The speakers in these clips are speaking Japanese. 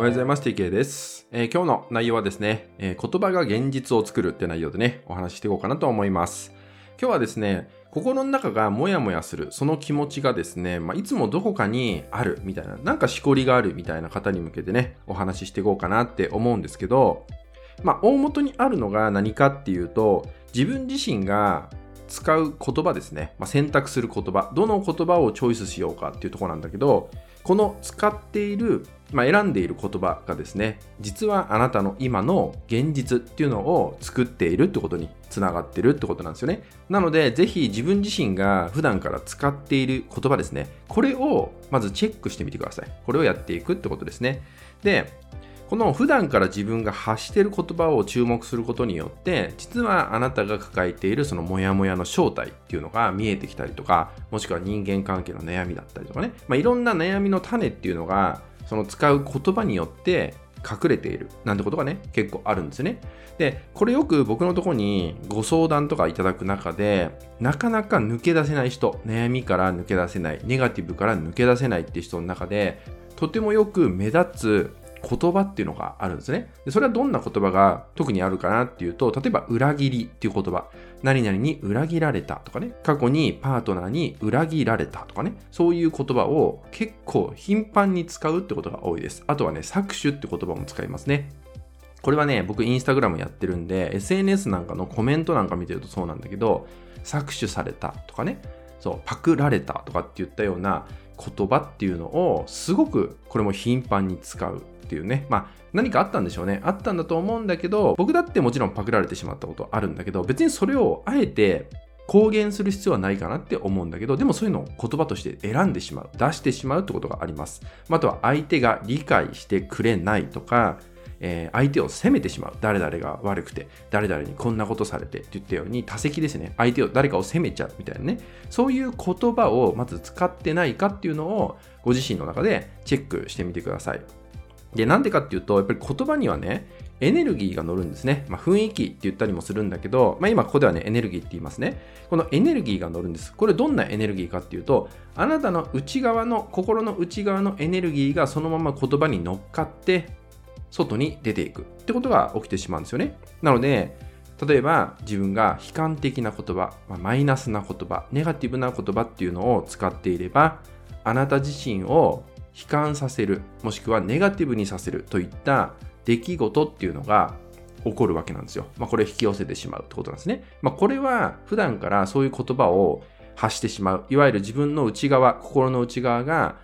おはようございます。TK です、えー今日の内容はですね、えー言葉が現実を作るって内容でね、お話ししていこうかなと思います。今日はですね、心の中がモヤモヤする、その気持ちがですね、まあ、いつもどこかにあるみたいな、なんかしこりがあるみたいな方に向けてね、お話ししていこうかなって思うんですけど、まあ、大元にあるのが何かっていうと、自分自身が使う言葉ですね、まあ、選択する言葉、どの言葉をチョイスしようかっていうところなんだけど、この使っている、まあ、選んでいる言葉がですね、実はあなたの今の現実っていうのを作っているってことにつながってるってことなんですよね。なので、ぜひ自分自身が普段から使っている言葉ですね、これをまずチェックしてみてください。これをやっていくってことですね。で、この普段から自分が発している言葉を注目することによって、実はあなたが抱えているそのモヤモヤの正体っていうのが見えてきたりとか、もしくは人間関係の悩みだったりとかね、まあ、いろんな悩みの種っていうのが、その使う言葉によって隠れているなんてことがね、結構あるんですね。で、これよく僕のとこにご相談とかいただく中で、なかなか抜け出せない人、悩みから抜け出せない、ネガティブから抜け出せないって人の中で、とてもよく目立つ言葉っていうのがあるんですね。でそれはどんな言葉が特にあるかなっていうと、例えば裏切りっていう言葉。何々に裏切られたとかね。過去にパートナーに裏切られたとかね。そういう言葉を結構頻繁に使うってことが多いです。あとはね、搾取って言葉も使いますね。これはね、僕インスタグラムやってるんで、SNS なんかのコメントなんか見てるとそうなんだけど、搾取されたとかね、そう、パクられたとかって言ったような言葉っていうのをすごくこれも頻繁に使うっていうね。まあ何かあったんでしょうね。あったんだと思うんだけど、僕だってもちろんパクられてしまったことあるんだけど、別にそれをあえて公言する必要はないかなって思うんだけど、でもそういうのを言葉として選んでしまう、出してしまうってことがあります。あとは相手が理解してくれないとか、えー相手を責めてしまう。誰々が悪くて、誰々にこんなことされてって言ったように、多責ですね。相手を、誰かを責めちゃうみたいなね。そういう言葉をまず使ってないかっていうのを、ご自身の中でチェックしてみてください。で、なんでかっていうと、やっぱり言葉にはね、エネルギーが乗るんですね。まあ、雰囲気って言ったりもするんだけど、まあ、今ここではね、エネルギーって言いますね。このエネルギーが乗るんです。これどんなエネルギーかっていうと、あなたの内側の、心の内側のエネルギーがそのまま言葉に乗っかって、外に出ていくってことが起きてしまうんですよね。なので、例えば自分が悲観的な言葉、マイナスな言葉、ネガティブな言葉っていうのを使っていれば、あなた自身を悲観させる、もしくはネガティブにさせるといった出来事っていうのが起こるわけなんですよ。まあ、これ引き寄せてしまうってことなんですね。まあ、これは普段からそういう言葉を発してしまう。いわゆる自分の内側、心の内側が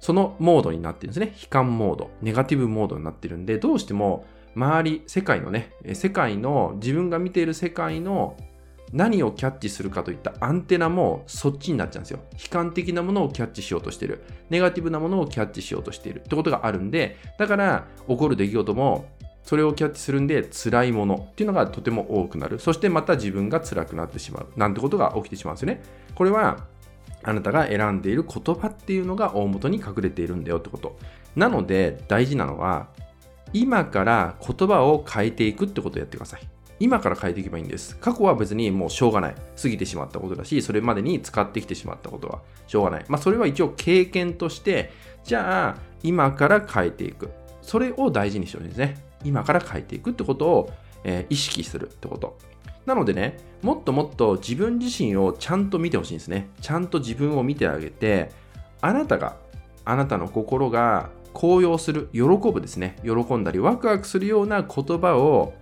そのモードになってるんですね。悲観モード、ネガティブモードになってるんで、どうしても周り、世界のね、世界の自分が見ている世界の何をキャッチするかといったアンテナもそっちになっちゃうんですよ。悲観的なものをキャッチしようとしてる。ネガティブなものをキャッチしようとしているってことがあるんで、だから起こる出来事もそれをキャッチするんで辛いものっていうのがとても多くなる。そしてまた自分が辛くなってしまう。なんてことが起きてしまうんですよね。これはあなたが選んでいる言葉っていうのが大元に隠れているんだよってこと。なので大事なのは今から言葉を変えていくってことをやってください。今から変えていけばいいんです。過去は別にもうしょうがない。過ぎてしまったことだし、それまでに使ってきてしまったことはしょうがない。まあそれは一応経験として、じゃあ今から変えていく。それを大事にしてほしいですね。今から変えていくってことを、えー意識するってこと。なのでね、もっともっと自分自身をちゃんと見てほしいんですね。ちゃんと自分を見てあげて、あなたが、あなたの心が高揚する、喜ぶですね。喜んだりワクワクするような言葉を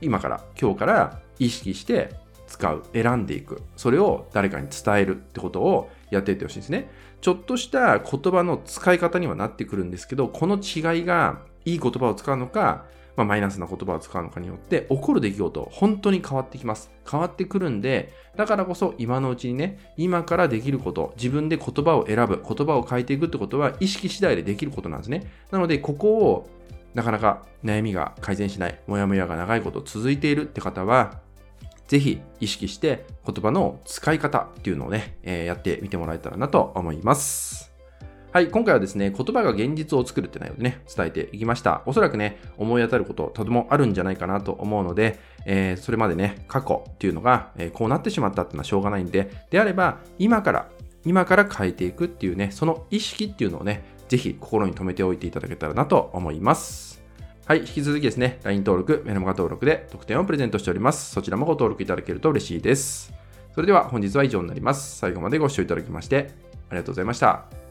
今から、今日から意識して使う、選んでいく。それを誰かに伝えるってことをやっていってほしいんですね。ちょっとした言葉の使い方にはなってくるんですけど、この違いがいい言葉を使うのか、まあ、マイナスな言葉を使うのかによって起こる出来事、本当に変わってきます。変わってくるんで、だからこそ今のうちにね、今からできること、自分で言葉を選ぶ、言葉を変えていくってことは意識次第でできることなんですね。なので、ここをなかなか悩みが改善しない、もやもやが長いこと続いているって方は、ぜひ意識して言葉の使い方っていうのをね、えーやってみてもらえたらなと思います。はい、今回はですね、言葉が現実を作るって内容でね、伝えていきました。おそらくね、思い当たること、とてもあるんじゃないかなと思うので、えーそれまでね、過去っていうのが、えーこうなってしまったっていうのはしょうがないんで、であれば、今から、今から変えていくっていうね、その意識っていうのをね、ぜひ心に留めておいていただけたらなと思います。はい、引き続きですね、LINE 登録、メルマガ登録で特典をプレゼントしております。そちらもご登録いただけると嬉しいです。それでは本日は以上になります。最後までご視聴いただきましてありがとうございました。